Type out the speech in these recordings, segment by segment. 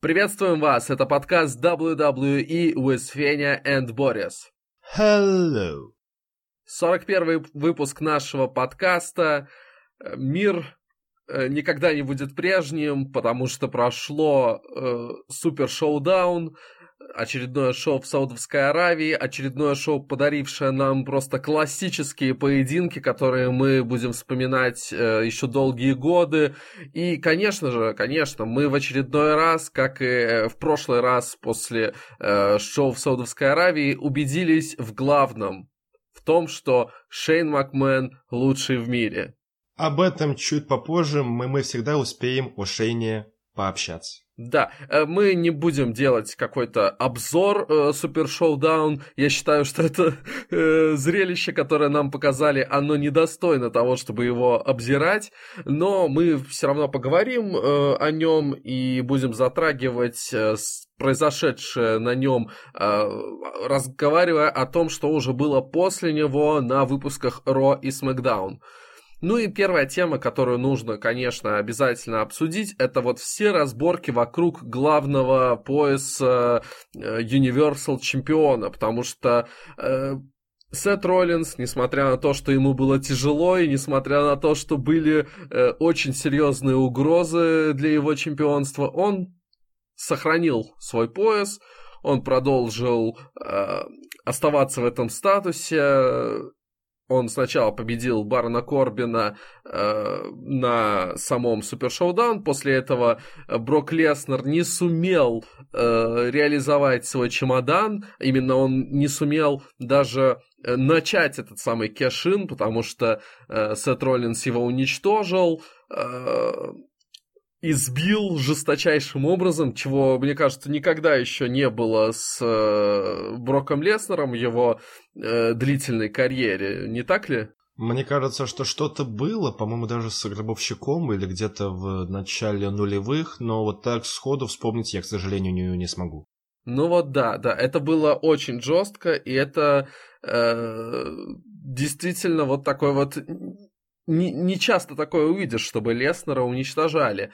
Приветствуем вас, это подкаст WWE with Fenya and Boris. Hello. 41 выпуск нашего подкаста. Мир э, никогда не будет прежним, потому что прошло э, супер шоу-даун, очередное шоу в Саудовской Аравии, очередное шоу, подарившее нам просто классические поединки, которые мы будем вспоминать э, еще долгие годы. И, конечно же, конечно, мы в очередной раз, как и в прошлый раз после э, шоу в Саудовской Аравии, убедились в главном, в том, что Шейн Макмен лучший в мире. Об этом чуть попозже, мы, мы всегда успеем о Шейне пообщаться. Да, э, мы не будем делать какой-то обзор э, Супер Шоудаун. Я считаю, что это э, зрелище, которое нам показали, оно недостойно того, чтобы его обзирать. Но мы все равно поговорим э, о нем и будем затрагивать э, произошедшее на нем, э, разговаривая о том, что уже было после него на выпусках Ро и Смакдаун. Ну и первая тема, которую нужно, конечно, обязательно обсудить, это вот все разборки вокруг главного пояса э, Universal чемпиона, потому что э, Сет Роллинс, несмотря на то, что ему было тяжело, и несмотря на то, что были э, очень серьезные угрозы для его чемпионства, он сохранил свой пояс, он продолжил э, оставаться в этом статусе, он сначала победил Барона Корбина э, на самом Супер Шоудаун, после этого Брок Леснер не сумел э, реализовать свой чемодан, именно он не сумел даже э, начать этот самый кешин, потому что э, Сет Роллинс его уничтожил, э, избил жесточайшим образом, чего, мне кажется, никогда еще не было с э, Броком Леснером в его э, длительной карьере, не так ли? Мне кажется, что что-то было, по-моему, даже с Гробовщиком или где-то в начале нулевых, но вот так сходу вспомнить я, к сожалению, не, не смогу. Ну вот да, да, это было очень жестко, и это э, действительно вот такой вот не, не часто такое увидишь, чтобы Леснера уничтожали.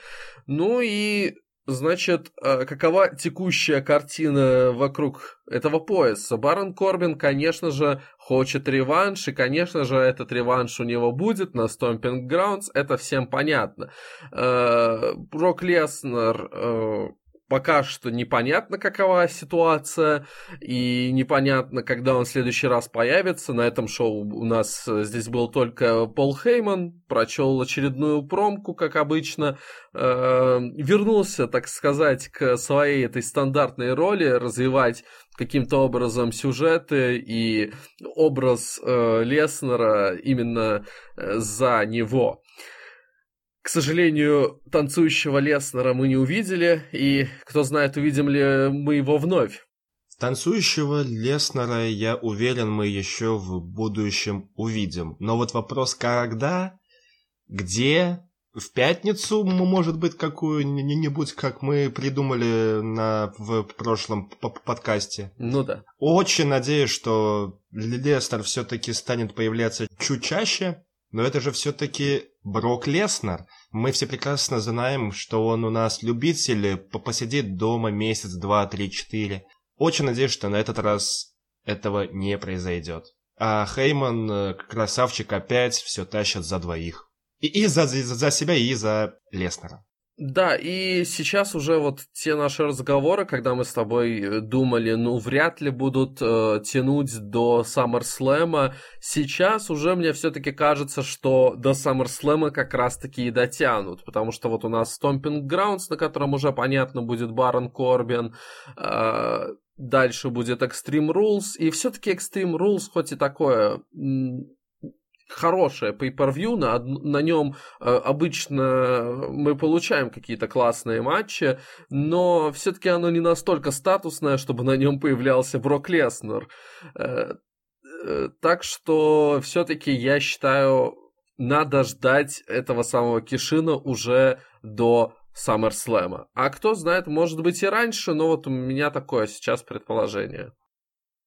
Ну и, значит, э, какова текущая картина вокруг этого пояса? Барон Корбин, конечно же, хочет реванш, и, конечно же, этот реванш у него будет на Stomping Grounds, это всем понятно. Э, Брок Леснер э, пока что непонятно, какова ситуация, и непонятно, когда он в следующий раз появится. На этом шоу у нас э, здесь был только Пол Хейман, прочел очередную промку, как обычно, э, вернулся, так сказать, к своей этой стандартной роли, развивать каким-то образом сюжеты и образ э, Леснера именно за него. К сожалению, танцующего Леснера мы не увидели, и кто знает, увидим ли мы его вновь. Танцующего Леснера, я уверен, мы еще в будущем увидим. Но вот вопрос, когда, где, в пятницу, может быть, какую-нибудь, как мы придумали на, в прошлом подкасте. Ну да. Очень надеюсь, что Леснер все-таки станет появляться чуть чаще, но это же все-таки Брок Леснер. Мы все прекрасно знаем, что он у нас любитель посидеть дома месяц, два, три, четыре. Очень надеюсь, что на этот раз этого не произойдет. А Хейман, э, красавчик, опять все тащит за двоих. И, и за, за, за себя, и за Леснера. Да, и сейчас уже вот те наши разговоры, когда мы с тобой э, думали, ну, вряд ли будут э, тянуть до SummerSlam, сейчас уже мне все-таки кажется, что до SummerSlam как раз-таки и дотянут, потому что вот у нас Stomping Grounds, на котором уже понятно будет Барон Корбин, э, дальше будет Extreme Rules, и все-таки Extreme Rules, хоть и такое хорошее pay-per-view, на, на нем э, обычно мы получаем какие-то классные матчи, но все-таки оно не настолько статусное, чтобы на нем появлялся Брок Леснер. Э, э, так что все-таки я считаю, надо ждать этого самого Кишина уже до SummerSlam. А кто знает, может быть и раньше, но вот у меня такое сейчас предположение.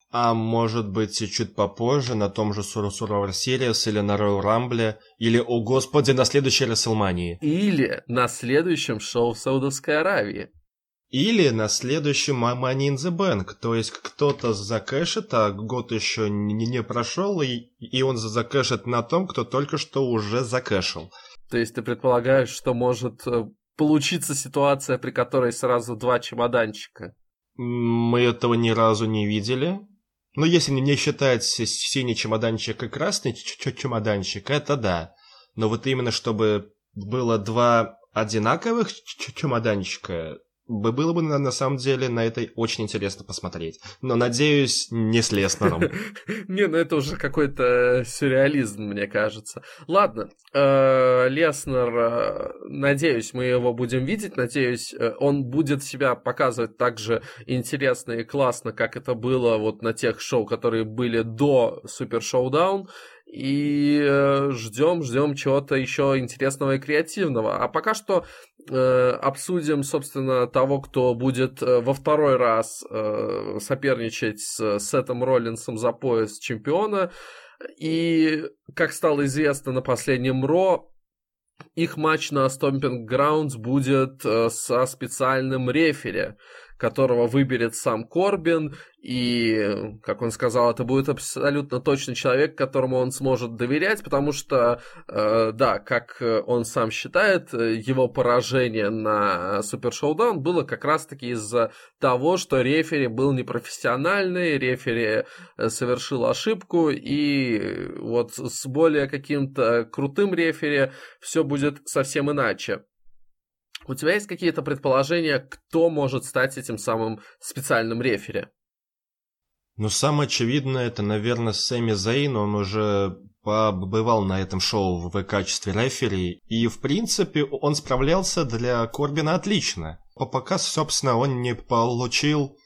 А может быть чуть попозже на том же Survivor Series или на Royal Rumble, или, о господи, на следующей Расселмании. Или на следующем шоу в Саудовской Аравии. Или на следующем Money in the Bank, то есть кто-то закэшит, а год еще не, не прошел, и, и он закэшит на том, кто только что уже закэшил. То есть ты предполагаешь, что может э, получиться ситуация, при которой сразу два чемоданчика? Мы этого ни разу не видели. Но если не считать синий чемоданчик и красный чемоданчик, это да. Но вот именно чтобы было два одинаковых чемоданчика, было бы на, на самом деле на это очень интересно посмотреть. Но надеюсь, не с Леснером. Не, ну это уже какой-то сюрреализм, мне кажется. Ладно, э, Леснер, э, надеюсь, мы его будем видеть. Надеюсь, э, он будет себя показывать так же интересно и классно, как это было вот на тех шоу, которые были до Супер Шоудаун и ждем, ждем чего-то еще интересного и креативного. А пока что Э, обсудим, собственно, того, кто будет э, во второй раз э, соперничать с Сетом Роллинсом за пояс чемпиона. И, как стало известно на последнем Ро, их матч на Stomping Grounds будет со специальным рефери которого выберет сам Корбин, и, как он сказал, это будет абсолютно точный человек, которому он сможет доверять, потому что, э, да, как он сам считает, его поражение на Супер Шоудаун было как раз-таки из-за того, что рефери был непрофессиональный, рефери э, совершил ошибку, и вот с более каким-то крутым рефери все будет совсем иначе. У тебя есть какие-то предположения, кто может стать этим самым специальным рефери? Ну, самое очевидное, это, наверное, Сэмми Зейн, он уже побывал на этом шоу в качестве рефери, и, в принципе, он справлялся для Корбина отлично. По пока, собственно, он не получил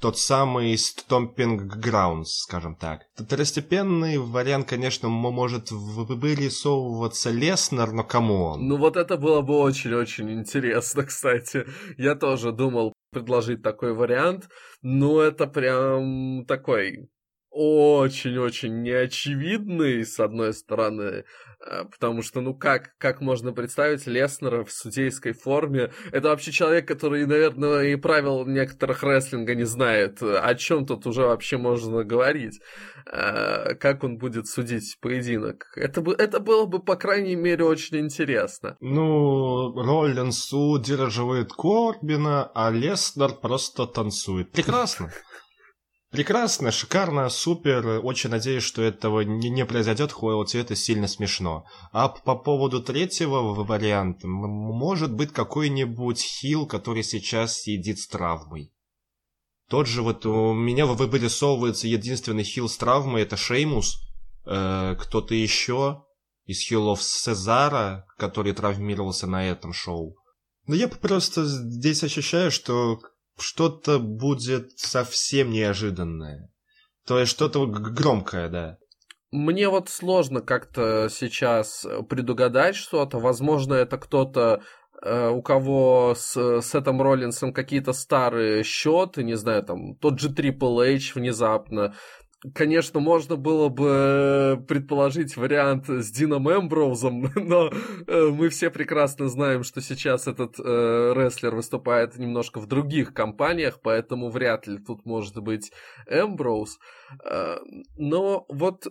тот самый Stomping Grounds, скажем так. Второстепенный вариант, конечно, может вырисовываться Леснер, но кому он? Ну вот это было бы очень-очень интересно, кстати. Я тоже думал предложить такой вариант, но это прям такой очень-очень неочевидный, с одной стороны, э, потому что, ну как, как можно представить Леснера в судейской форме? Это вообще человек, который, наверное, и правил некоторых рестлинга не знает. О чем тут уже вообще можно говорить? Э, как он будет судить поединок? Это, бы, это было бы, по крайней мере, очень интересно. Ну, Роллинс удерживает Корбина, а Леснер просто танцует. Прекрасно. Прекрасно, шикарно, супер. Очень надеюсь, что этого не, не произойдет, хоть это сильно смешно. А по поводу третьего варианта, может быть какой-нибудь хил, который сейчас сидит с травмой. Тот же вот у меня вырисовывается единственный хил с травмой, это Шеймус. Э, кто-то еще из хилов Сезара, который травмировался на этом шоу. Но я просто здесь ощущаю, что что-то будет совсем неожиданное. То есть что-то громкое, да. Мне вот сложно как-то сейчас предугадать что-то. Возможно, это кто-то э, у кого с Сетом Роллинсом какие-то старые счеты, не знаю, там тот же Triple H внезапно, Конечно, можно было бы предположить вариант с Дином Эмброузом, но э, мы все прекрасно знаем, что сейчас этот э, рестлер выступает немножко в других компаниях, поэтому вряд ли тут может быть Эмброуз. Э, но вот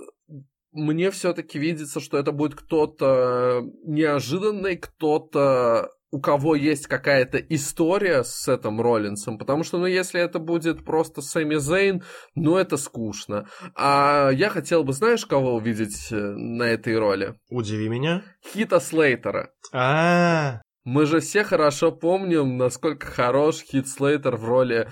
мне все-таки видится, что это будет кто-то неожиданный, кто-то у кого есть какая-то история с этим Роллинсом, потому что, ну, если это будет просто Сэмми Зейн, ну, это скучно. А я хотел бы, знаешь, кого увидеть э, на этой роли? Удиви меня. Хита Слейтера. А, -а, -а. Мы же все хорошо помним, насколько хорош Хит Слейтер в роли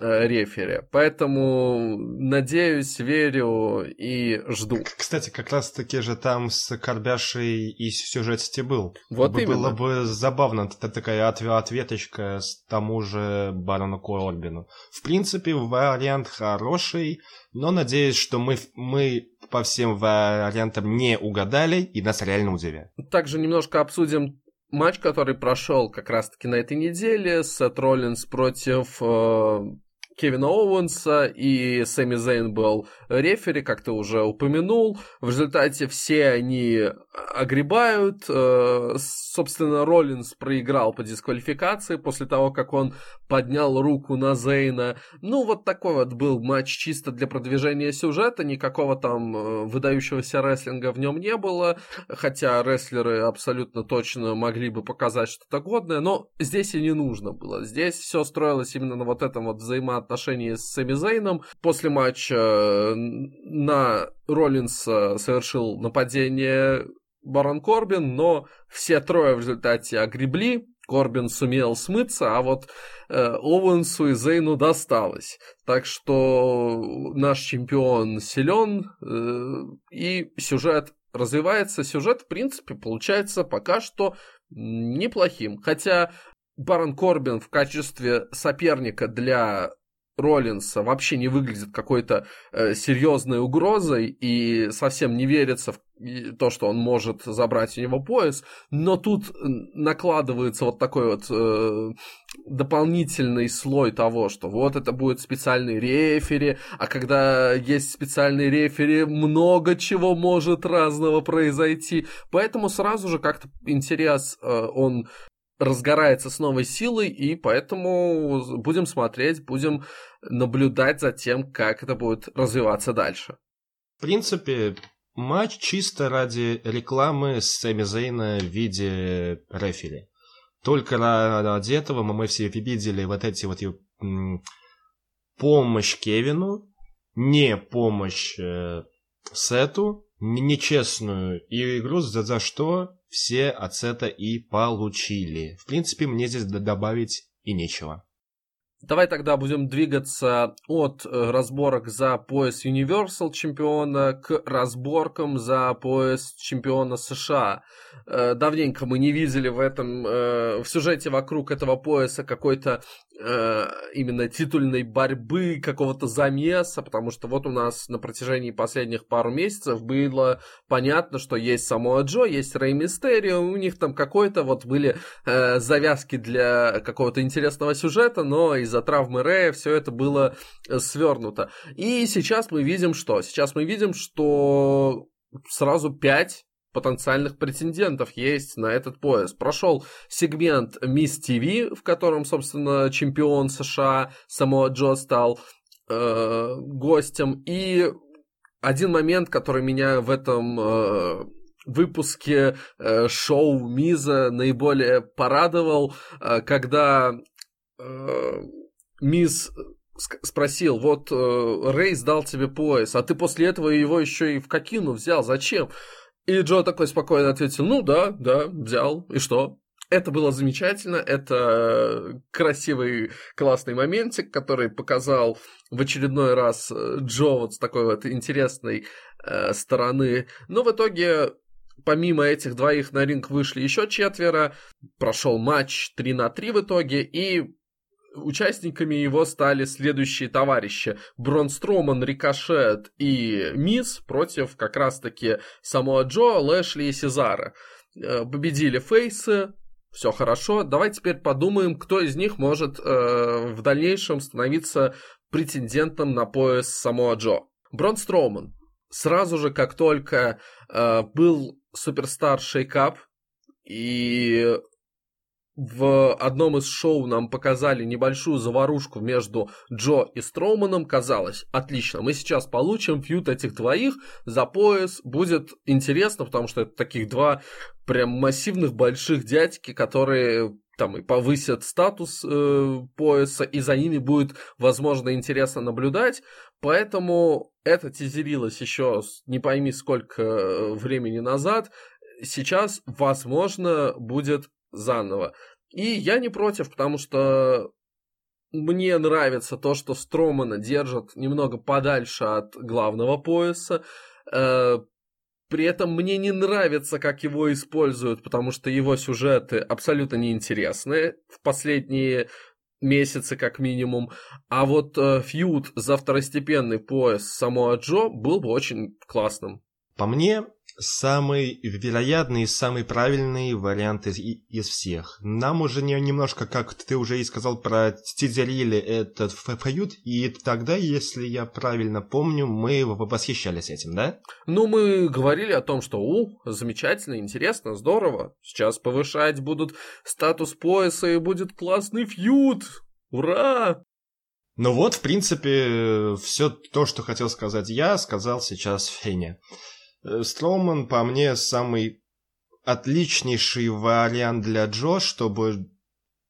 Э, рефери. Поэтому надеюсь, верю и жду. Кстати, как раз таки же там с Карбяшей и сюжете был. Вот Было именно. бы забавно, такая ответочка с тому же Барону Корбину. В принципе, вариант хороший, но надеюсь, что мы, мы по всем вариантам не угадали и нас реально удивят. Также немножко обсудим матч, который прошел как раз-таки на этой неделе, Сет Роллинс против э, Кевина Оуэнса, и Сэмми Зейн был рефери, как ты уже упомянул. В результате все они огребают. Э, собственно, Роллинс проиграл по дисквалификации после того, как он поднял руку на Зейна. Ну, вот такой вот был матч чисто для продвижения сюжета, никакого там э, выдающегося рестлинга в нем не было, хотя рестлеры абсолютно точно могли бы показать что-то годное, но здесь и не нужно было. Здесь все строилось именно на вот этом вот взаимоотношении с Сэмми Зейном. После матча э, на Роллинса совершил нападение Барон Корбин, но все трое в результате огребли, Корбин сумел смыться, а вот э, Оуэнсу и Зейну досталось. Так что наш чемпион силен, э, и сюжет развивается. Сюжет, в принципе, получается пока что неплохим. Хотя Барон Корбин в качестве соперника для Роллинса вообще не выглядит какой-то э, серьезной угрозой и совсем не верится в то, что он может забрать у него пояс, но тут накладывается вот такой вот э, дополнительный слой того, что вот это будет специальный рефери, а когда есть специальный рефери, много чего может разного произойти, поэтому сразу же как-то интерес э, он разгорается с новой силой, и поэтому будем смотреть, будем наблюдать за тем, как это будет развиваться дальше. В принципе, матч чисто ради рекламы Сэмми Зейна в виде рефери. Только ради этого мы все видели вот эти вот помощь Кевину, не помощь э, Сету, нечестную игру, за, за что все от Сета и получили. В принципе, мне здесь добавить и нечего. Давай тогда будем двигаться от э, разборок за пояс Universal чемпиона к разборкам за пояс чемпиона США. Э, давненько мы не видели в этом, э, в сюжете вокруг этого пояса какой-то именно титульной борьбы, какого-то замеса, потому что вот у нас на протяжении последних пару месяцев было понятно, что есть само Джо, есть Рэй Мистерио, у них там какой-то вот были завязки для какого-то интересного сюжета, но из из-за травмы Рэя все это было э, свернуто. И сейчас мы видим что? Сейчас мы видим, что сразу пять потенциальных претендентов есть на этот пояс. Прошел сегмент Miss TV, в котором, собственно, чемпион США Самоа Джо стал э, гостем. И один момент, который меня в этом э, выпуске э, шоу Миза наиболее порадовал, э, когда э, мисс спросил, вот э, Рейс дал тебе пояс, а ты после этого его еще и в кокину взял, зачем? И Джо такой спокойно ответил, ну да, да, взял, и что? Это было замечательно, это красивый, классный моментик, который показал в очередной раз э, Джо вот с такой вот интересной э, стороны. Но в итоге помимо этих двоих на ринг вышли еще четверо, прошел матч 3 на 3 в итоге, и Участниками его стали следующие товарищи. Брон Строман, Рикошет и Мисс против как раз-таки Самоа Джо, Лэшли и Сезара. Э, победили фейсы, все хорошо. Давай теперь подумаем, кто из них может э, в дальнейшем становиться претендентом на пояс Самоа Джо. Брон Строуман. Сразу же, как только э, был суперстар шейкап, и в одном из шоу нам показали небольшую заварушку между Джо и Строуманом. Казалось, отлично, мы сейчас получим фьют этих двоих за пояс. Будет интересно, потому что это таких два прям массивных больших дядьки, которые там и повысят статус э, пояса, и за ними будет, возможно, интересно наблюдать. Поэтому это тизерилось еще не пойми сколько э, времени назад. Сейчас, возможно, будет заново. И я не против, потому что мне нравится то, что Стромана держат немного подальше от главного пояса. Э, при этом мне не нравится, как его используют, потому что его сюжеты абсолютно неинтересны в последние месяцы как минимум. А вот э, фьюд за второстепенный пояс Самоа Джо был бы очень классным. По мне, самый вероятный и самый правильный вариант из, из всех. Нам уже не, немножко, как ты уже и сказал про Тизерили, этот фьюд, и тогда, если я правильно помню, мы восхищались этим, да? Ну, мы говорили о том, что, у, замечательно, интересно, здорово, сейчас повышать будут статус пояса и будет классный фьюд, ура! Ну вот, в принципе, все то, что хотел сказать я, сказал сейчас Феня. Э, Строуман, по мне, самый отличнейший вариант для Джо, чтобы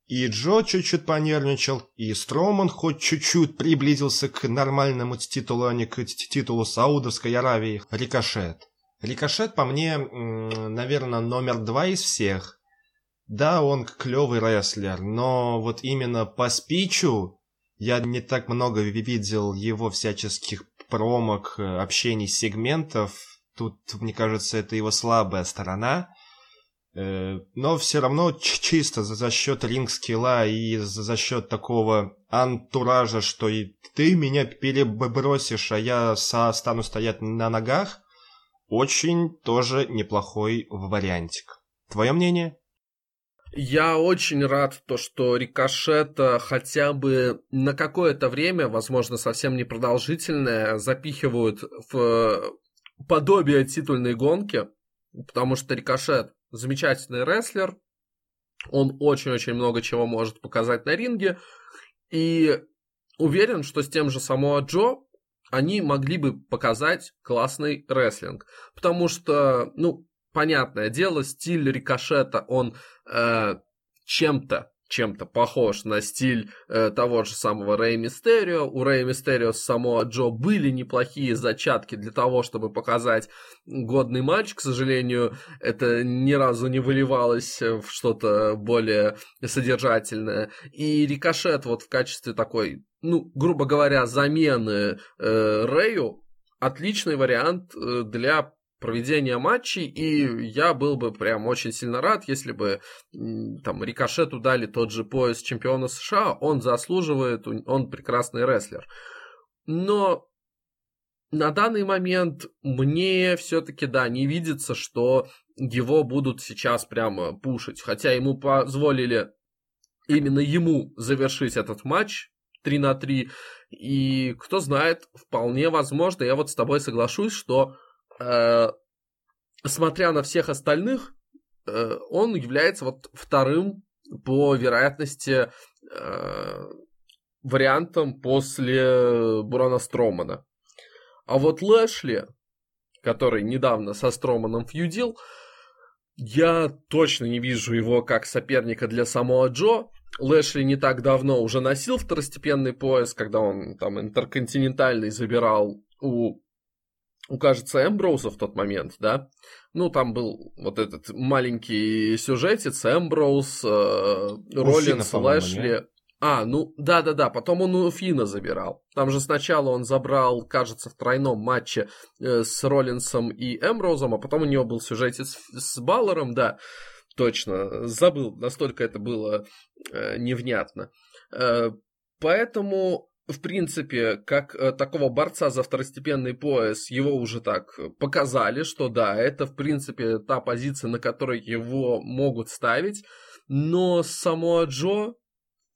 и Джо чуть-чуть понервничал, и Строуман хоть чуть-чуть приблизился к нормальному титулу, а не к титулу Саудовской Аравии. Рикошет. Рикошет, по мне, наверное, номер два из всех. Да, он клевый рестлер, но вот именно по спичу я не так много видел его всяческих промок, э, общений, сегментов, Тут, мне кажется, это его слабая сторона. Э, но все равно чисто за, за счет ринг-скилла и за, за счет такого антуража, что и ты меня перебросишь, а я со, стану стоять на ногах, очень тоже неплохой вариантик. Твое мнение? Я очень рад, то, что Рикошета хотя бы на какое-то время, возможно, совсем непродолжительное, запихивают в подобие титульной гонки, потому что Рикошет замечательный рестлер, он очень-очень много чего может показать на ринге, и уверен, что с тем же Самоа Джо они могли бы показать классный рестлинг, потому что, ну, понятное дело, стиль Рикошета, он э, чем-то чем-то похож на стиль э, того же самого Рэй Мистерио. У Рэй Мистерио с самого Джо были неплохие зачатки для того, чтобы показать годный матч. К сожалению, это ни разу не выливалось в что-то более содержательное. И Рикошет вот в качестве такой, ну, грубо говоря, замены э, Рэю отличный вариант э, для проведения матчей, и я был бы прям очень сильно рад, если бы там Рикошету дали тот же пояс чемпиона США, он заслуживает, он прекрасный рестлер. Но на данный момент мне все-таки, да, не видится, что его будут сейчас прямо пушить. Хотя ему позволили именно ему завершить этот матч 3 на 3. И кто знает, вполне возможно, я вот с тобой соглашусь, что э, смотря на всех остальных, э, он является вот вторым по вероятности э, вариантом после Бурана Стромана. А вот Лэшли, который недавно со Строманом фьюдил, я точно не вижу его как соперника для самого Джо. Лэшли не так давно уже носил второстепенный пояс, когда он там интерконтинентальный забирал у кажется, Эмброуза в тот момент, да? Ну, там был вот этот маленький сюжетец, Эмброуз, э, Роллинс, Лэшли. А, ну, да-да-да, потом он у Фина забирал. Там же сначала он забрал, кажется, в тройном матче э, с Роллинсом и Эмброузом, а потом у него был сюжетец с Баллером, да, точно, забыл, настолько это было э, невнятно. Э, поэтому в принципе, как э, такого борца за второстепенный пояс, его уже так показали, что да, это, в принципе, та позиция, на которой его могут ставить. Но само Джо,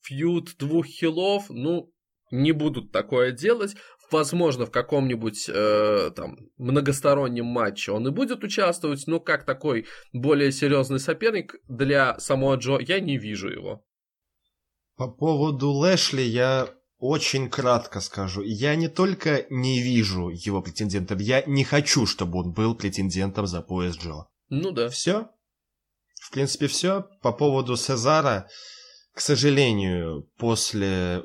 фьюд двух хилов, ну, не будут такое делать. Возможно, в каком-нибудь э, там многостороннем матче он и будет участвовать, но как такой более серьезный соперник для самого Джо я не вижу его. По поводу Лэшли я очень кратко скажу. Я не только не вижу его претендентом, я не хочу, чтобы он был претендентом за пояс Джо. Ну да. Все? В принципе, все. По поводу Сезара, к сожалению, после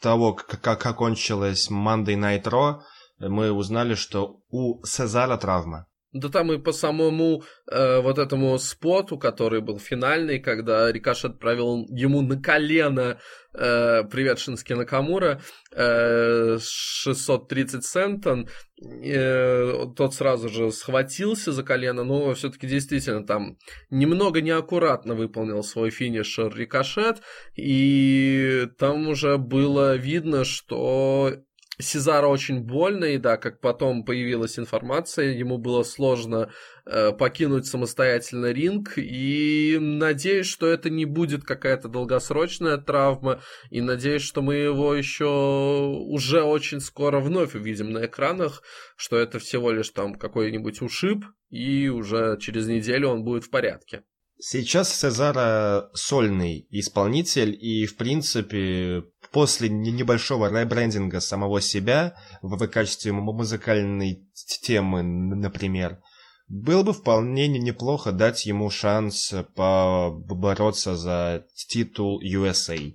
того, как окончилась Monday Night Raw, мы узнали, что у Сезара травма. Да там и по самому э, вот этому споту, который был финальный, когда Рикаш отправил ему на колено э, «Привет, Шински Накамура», э, 630 центон, э, тот сразу же схватился за колено, но все-таки действительно там немного неаккуратно выполнил свой финишер Рикошет, и там уже было видно, что Сезара очень больно, и да, как потом появилась информация, ему было сложно э, покинуть самостоятельно ринг, и надеюсь, что это не будет какая-то долгосрочная травма, и надеюсь, что мы его еще уже очень скоро вновь увидим на экранах, что это всего лишь там какой-нибудь ушиб, и уже через неделю он будет в порядке. Сейчас Сезара сольный исполнитель, и, в принципе, после небольшого ребрендинга самого себя в качестве музыкальной темы, например, было бы вполне неплохо дать ему шанс побороться за титул USA.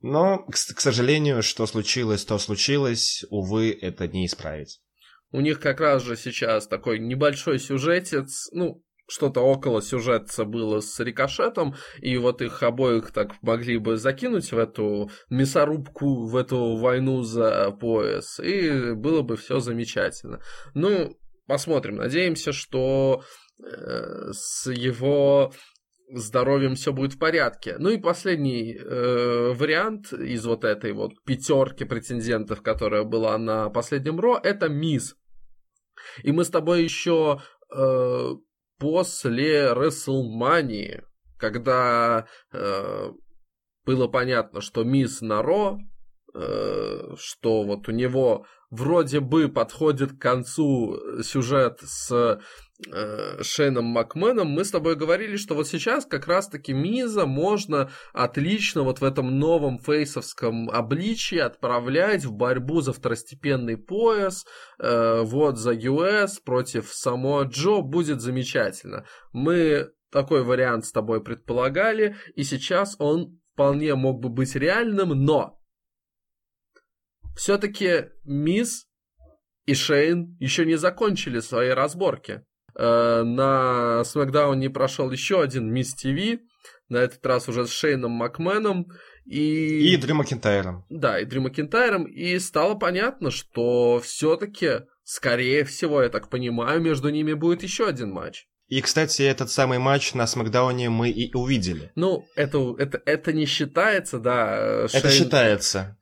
Но, к, к сожалению, что случилось, то случилось, увы, это не исправить. У них как раз же сейчас такой небольшой сюжетец, ну, что-то около сюжета было с рикошетом, и вот их обоих так могли бы закинуть в эту мясорубку, в эту войну за пояс, и было бы все замечательно. Ну, посмотрим, надеемся, что э, с его здоровьем все будет в порядке. Ну и последний э, вариант из вот этой вот пятерки претендентов, которая была на последнем Ро, это Мисс. И мы с тобой еще э, после Рестлмании, когда э, было понятно, что Мисс Наро, э, что вот у него вроде бы подходит к концу сюжет с э, Шейном Макменом, мы с тобой говорили, что вот сейчас как раз-таки Миза можно отлично вот в этом новом фейсовском обличии отправлять в борьбу за второстепенный пояс, э, вот за US против Само Джо будет замечательно. Мы такой вариант с тобой предполагали, и сейчас он вполне мог бы быть реальным, но все-таки Мисс и Шейн еще не закончили свои разборки. Э, на Смакдауне прошел еще один Мисс ТВ, на этот раз уже с Шейном Макменом. И... И Дрю Макентайром. Да, и Дрю Макентайром. И стало понятно, что все-таки, скорее всего, я так понимаю, между ними будет еще один матч. И, кстати, этот самый матч на Смакдауне мы и увидели. Ну, это, это, это не считается, да. Шейн... Это считается.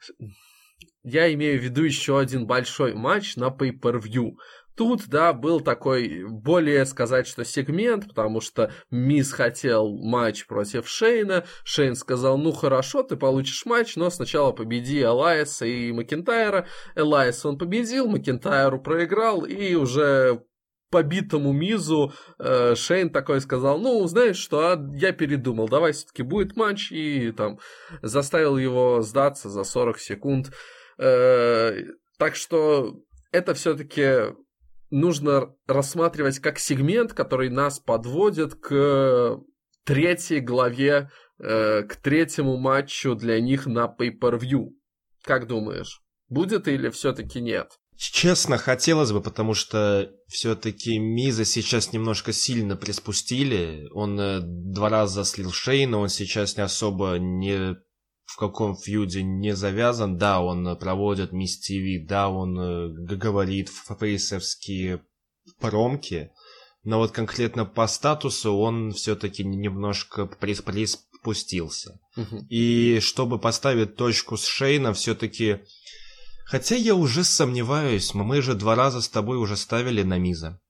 Я имею в виду еще один большой матч на Pay-Per-View. Тут, да, был такой, более сказать, что сегмент, потому что Мисс хотел матч против Шейна. Шейн сказал, ну хорошо, ты получишь матч, но сначала победи Элайса и Макентайра. Элайс он победил, Макентайру проиграл, и уже побитому Мизу э, Шейн такой сказал, ну, знаешь что, а я передумал, давай все-таки будет матч, и там заставил его сдаться за 40 секунд. Э, так что это все-таки нужно рассматривать как сегмент, который нас подводит к третьей главе, э, к третьему матчу для них на Pay-Per-View. Как думаешь, будет или все-таки нет? Честно, хотелось бы, потому что все-таки Миза сейчас немножко сильно приспустили. Он э, два раза слил Шейна, он сейчас не особо не в каком фьюде не завязан. Да, он проводит Мисс ТВ, да, он э, говорит фейсовские промки, но вот конкретно по статусу он все-таки немножко приспустился. Угу. И чтобы поставить точку с Шейна, все-таки... Хотя я уже сомневаюсь, мы же два раза с тобой уже ставили на Миза.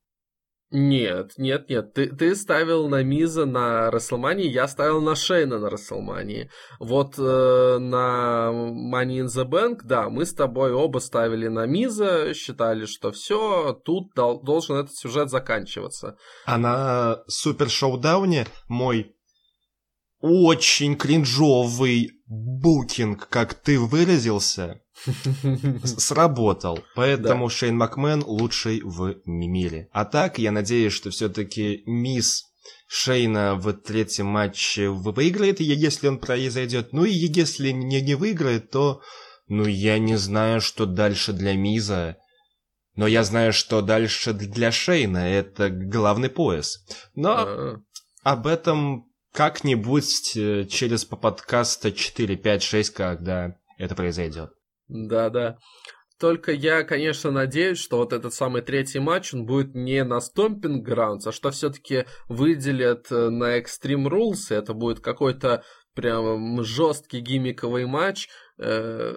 Нет, нет, нет. Ты, ты ставил на Миза на Расселмании, я ставил на Шейна на Расселмании. Вот э, на Money in the Bank, да, мы с тобой оба ставили на Миза, считали, что все, тут дол- должен этот сюжет заканчиваться. А на Супер Шоудауне мой очень кринжовый букинг, как ты выразился, сработал. Поэтому да. Шейн Макмен лучший в мире. А так, я надеюсь, что все-таки мисс Шейна в третьем матче выиграет, если он произойдет. Ну и если не, не выиграет, то... Ну, я не знаю, что дальше для Миза. Но я знаю, что дальше для Шейна. Это главный пояс. Но А-а-а. об этом как-нибудь э, через подкаста 4, 5, 6, когда это произойдет. Да-да. Только я, конечно, надеюсь, что вот этот самый третий матч, он будет не на Stomping Grounds, а что все-таки выделят э, на Extreme Rules, и это будет какой-то прям жесткий гиммиковый матч, э,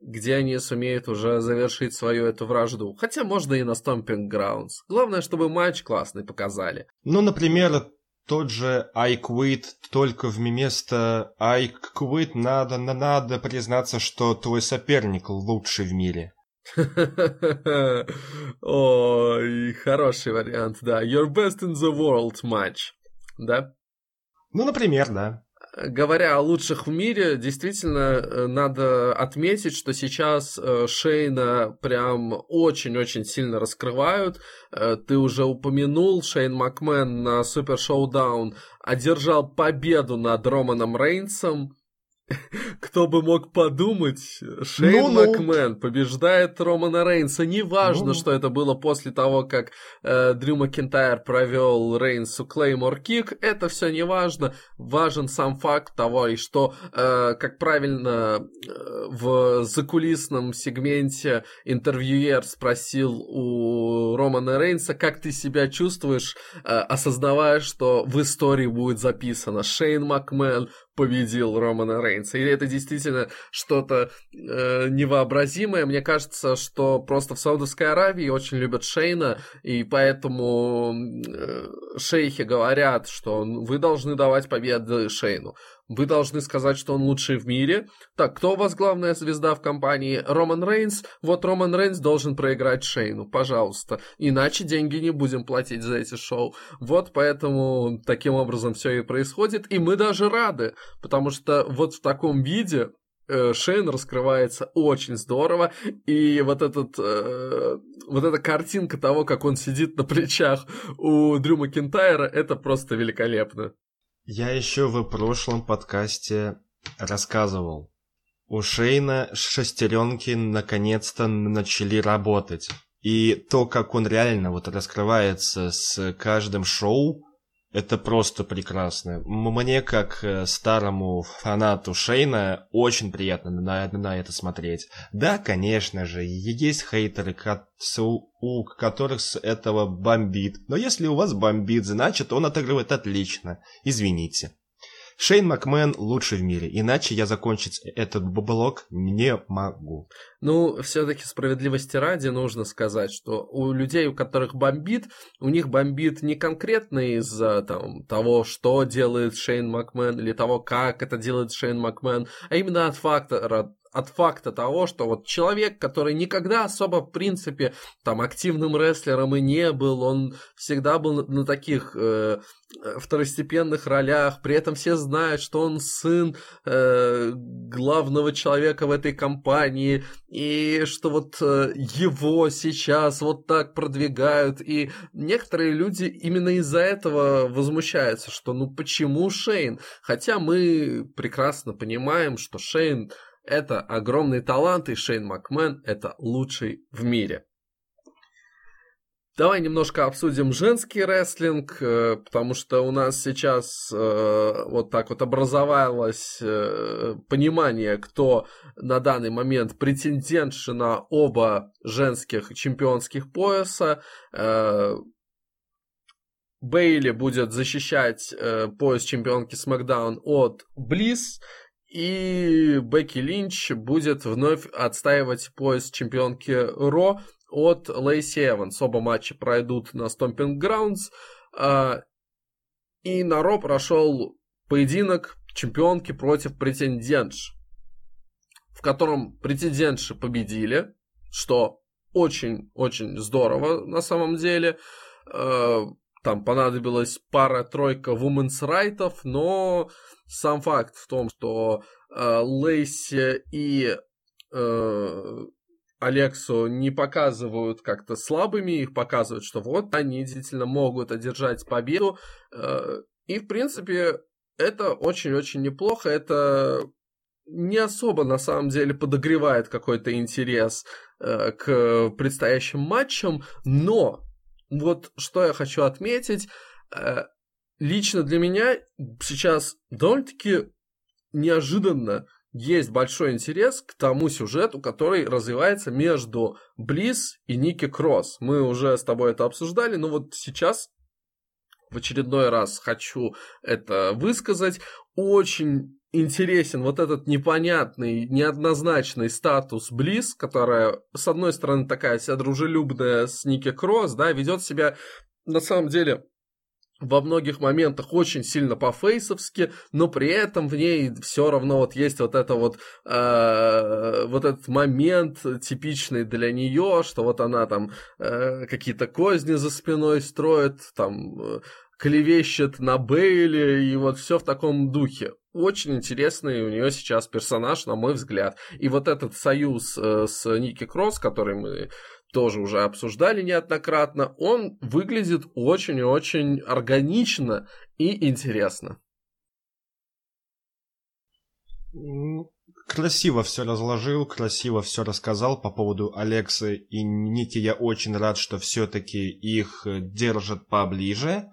где они сумеют уже завершить свою эту вражду. Хотя можно и на Stomping Grounds. Главное, чтобы матч классный показали. Ну, например, тот же I Quit, только вместо I Quit надо, надо признаться, что твой соперник лучший в мире. Ой, хороший вариант, да. Your best in the world матч, да? Ну, например, да говоря о лучших в мире, действительно э, надо отметить, что сейчас э, Шейна прям очень-очень сильно раскрывают. Э, ты уже упомянул, Шейн Макмен на Супер Шоудаун одержал победу над Романом Рейнсом. Кто бы мог подумать, Шейн ну, Макмен побеждает Романа Рейнса. Неважно, ну, что это было после того, как э, Дрю Макентайр провел Рейнсу Клеймор Кик. Это все не важно. Важен сам факт того, и что, э, как правильно э, в закулисном сегменте интервьюер спросил у Романа Рейнса, как ты себя чувствуешь, э, осознавая, что в истории будет записано Шейн Макмен победил Романа Рейнса. Или это действительно что-то э, невообразимое? Мне кажется, что просто в Саудовской Аравии очень любят Шейна, и поэтому э, шейхи говорят, что вы должны давать победы Шейну. Вы должны сказать, что он лучший в мире. Так, кто у вас главная звезда в компании? Роман Рейнс. Вот Роман Рейнс должен проиграть Шейну, пожалуйста. Иначе деньги не будем платить за эти шоу. Вот поэтому таким образом все и происходит. И мы даже рады, потому что вот в таком виде э, Шейн раскрывается очень здорово, и вот этот, э, вот эта картинка того, как он сидит на плечах у Дрю Макентайра, это просто великолепно. Я еще в прошлом подкасте рассказывал. У Шейна шестеренки наконец-то начали работать. И то, как он реально вот раскрывается с каждым шоу, это просто прекрасно. Мне, как э, старому фанату Шейна, очень приятно на, на это смотреть. Да, конечно же, есть хейтеры, у которых с этого бомбит. Но если у вас бомбит, значит он отыгрывает отлично. Извините. Шейн Макмен лучший в мире, иначе я закончить этот блок не могу. Ну, все-таки справедливости ради нужно сказать, что у людей, у которых бомбит, у них бомбит не конкретно из-за там, того, что делает Шейн Макмен, или того, как это делает Шейн Макмен, а именно от фактора от факта того, что вот человек, который никогда особо, в принципе, там, активным рестлером и не был, он всегда был на, на таких э, второстепенных ролях, при этом все знают, что он сын э, главного человека в этой компании, и что вот э, его сейчас вот так продвигают, и некоторые люди именно из-за этого возмущаются, что ну почему Шейн? Хотя мы прекрасно понимаем, что Шейн это огромный талант, и Шейн Макмен это лучший в мире. Давай немножко обсудим женский рестлинг, э, потому что у нас сейчас э, вот так вот образовалось э, понимание, кто на данный момент претендентши на оба женских чемпионских пояса. Бейли будет защищать пояс чемпионки SmackDown от Близ, и Бекки Линч будет вновь отстаивать пояс чемпионки Ро от Лейси Эванс. Оба матча пройдут на Stomping Grounds. А, и на Ро прошел поединок чемпионки против претендентш, в котором претендентши победили, что очень-очень здорово на самом деле. Там понадобилась пара-тройка women's райтов, но сам факт в том, что э, Лейси и э, Алексу не показывают как-то слабыми, их показывают, что вот они действительно могут одержать победу. Э, и, в принципе, это очень-очень неплохо. Это не особо, на самом деле, подогревает какой-то интерес э, к предстоящим матчам, но вот что я хочу отметить, э, лично для меня сейчас довольно-таки неожиданно есть большой интерес к тому сюжету, который развивается между Близ и Ники Кросс. Мы уже с тобой это обсуждали, но вот сейчас в очередной раз хочу это высказать. Очень интересен вот этот непонятный, неоднозначный статус Близ, которая, с одной стороны, такая вся дружелюбная с Ники Кросс, да, ведет себя на самом деле во многих моментах очень сильно по-фейсовски, но при этом в ней все равно вот есть вот это вот э, вот этот момент типичный для нее, что вот она там э, какие-то козни за спиной строит, там э, клевещет на Бейли, и вот все в таком духе. Очень интересный у нее сейчас персонаж, на мой взгляд. И вот этот союз э, с Ники Кросс, который мы тоже уже обсуждали неоднократно, он выглядит очень и очень органично и интересно. Красиво все разложил, красиво все рассказал по поводу Алексы и Ники. Я очень рад, что все-таки их держат поближе.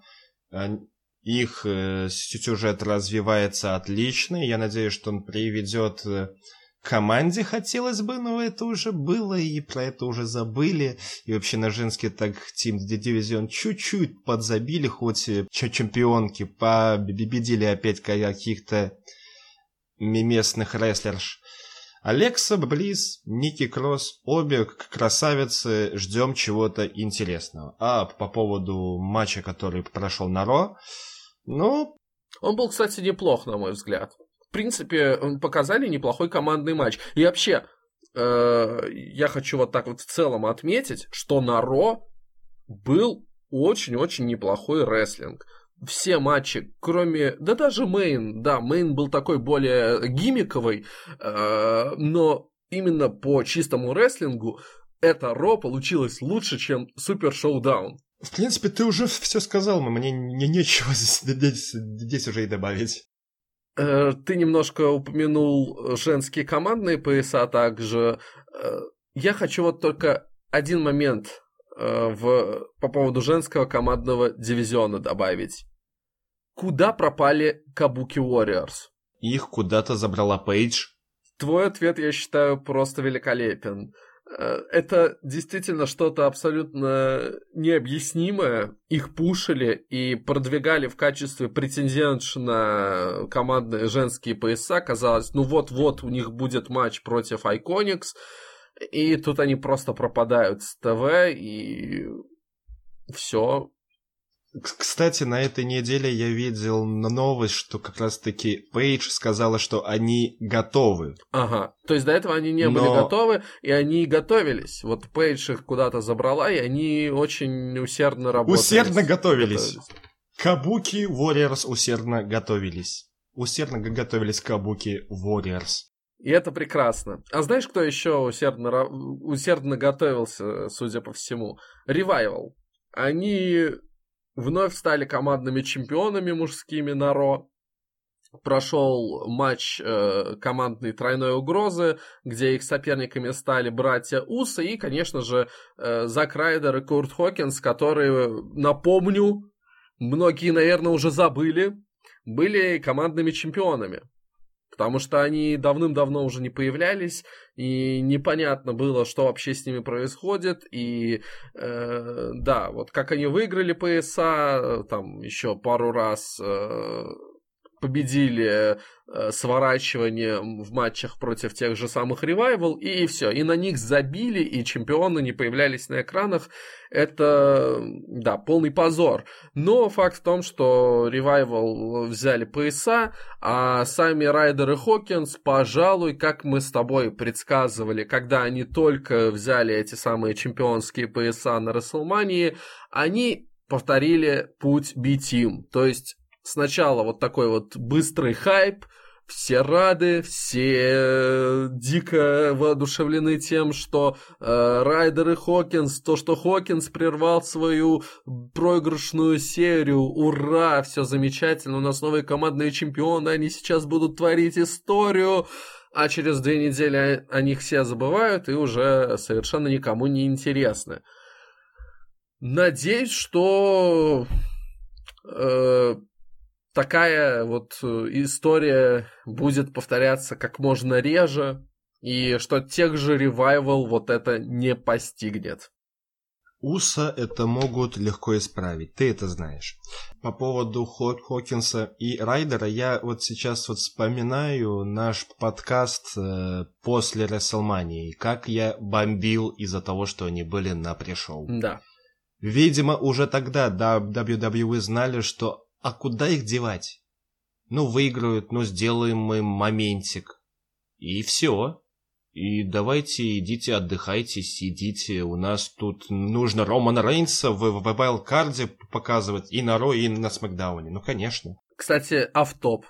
Их э, сюжет развивается отлично. Я надеюсь, что он приведет э, команде хотелось бы, но это уже было, и про это уже забыли. И вообще на женский так Тим Дивизион чуть-чуть подзабили, хоть чемпионки победили опять каких-то местных рестлерш. Алекса, Близ, Ники Кросс, обе красавицы, ждем чего-то интересного. А по поводу матча, который прошел на Ро, ну... Он был, кстати, неплох, на мой взгляд в принципе, показали неплохой командный матч. И вообще, э, я хочу вот так вот в целом отметить, что на Ро был очень-очень неплохой рестлинг. Все матчи, кроме... Да даже Мейн, да, Мейн был такой более гимиковый, э, но именно по чистому рестлингу это Ро получилось лучше, чем Супер Шоудаун. В принципе, ты уже все сказал, но мне не, нечего здесь, здесь уже и добавить. Э, ты немножко упомянул женские командные пояса также. Э, я хочу вот только один момент э, в, по поводу женского командного дивизиона добавить. Куда пропали Кабуки Warriors? Их куда-то забрала Пейдж. Твой ответ, я считаю, просто великолепен. Э, это действительно что-то абсолютно необъяснимое. Их пушили и продвигали в качестве претендентш на командные женские пояса. Казалось, ну вот-вот у них будет матч против Iconics. И тут они просто пропадают с ТВ, и все, кстати, на этой неделе я видел новость, что как раз-таки Пейдж сказала, что они готовы. Ага, то есть до этого они не Но... были готовы, и они готовились. Вот Пейдж их куда-то забрала, и они очень усердно работали. Усердно готовились. готовились. Кабуки Warriors усердно готовились. Усердно готовились Кабуки Warriors. И это прекрасно. А знаешь, кто еще усердно, усердно готовился, судя по всему? Ревайвал. Они вновь стали командными чемпионами мужскими на Ро. Прошел матч э, командной тройной угрозы, где их соперниками стали братья Усы и, конечно же, э, Зак Райдер и Курт Хокинс, которые, напомню, многие, наверное, уже забыли, были командными чемпионами потому что они давным-давно уже не появлялись, и непонятно было, что вообще с ними происходит, и э, да, вот как они выиграли пояса, там еще пару раз э, победили э, сворачивание в матчах против тех же самых Ревайвал, и все. И на них забили, и чемпионы не появлялись на экранах. Это, да, полный позор. Но факт в том, что Ревайвал взяли пояса, а сами Райдер и Хокинс, пожалуй, как мы с тобой предсказывали, когда они только взяли эти самые чемпионские пояса на Расселмании, они повторили путь B-Team. То есть сначала вот такой вот быстрый хайп, все рады, все дико воодушевлены тем, что э, Райдер и Хокинс, то, что Хокинс прервал свою проигрышную серию, ура, все замечательно, у нас новые командные чемпионы, они сейчас будут творить историю, а через две недели о них все забывают и уже совершенно никому не интересны. Надеюсь, что э, такая вот э, история будет повторяться как можно реже, и что тех же ревайвал вот это не постигнет. Уса это могут легко исправить, ты это знаешь. По поводу Хок Хокинса и Райдера, я вот сейчас вот вспоминаю наш подкаст э, после Рестлмании, как я бомбил из-за того, что они были на пришел. Да. Видимо, уже тогда WWE знали, что а куда их девать? Ну, выиграют, ну, сделаем мы моментик. И все. И давайте идите отдыхайте, сидите. У нас тут нужно Романа Рейнса в, в Вайлдкарде показывать и на Ро, и на Смакдауне. Ну, конечно. Кстати, автоп.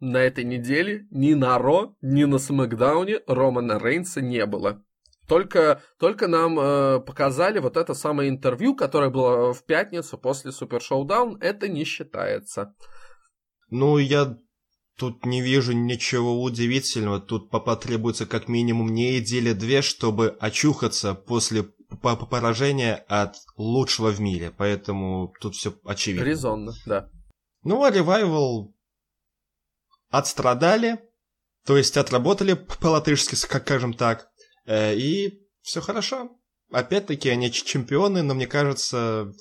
На этой неделе ни на Ро, ни на Смакдауне Романа Рейнса не было. Только, только нам э, показали вот это самое интервью, которое было в пятницу после Супер Шоудаун. Это не считается. Ну, я Тут не вижу ничего удивительного, тут потребуется как минимум недели две, чтобы очухаться после поражения от лучшего в мире, поэтому тут все очевидно. Резонно, да. Ну, а Ревайвал отстрадали, то есть отработали по-латышски, скажем так, и все хорошо. Опять-таки они чемпионы, но мне кажется,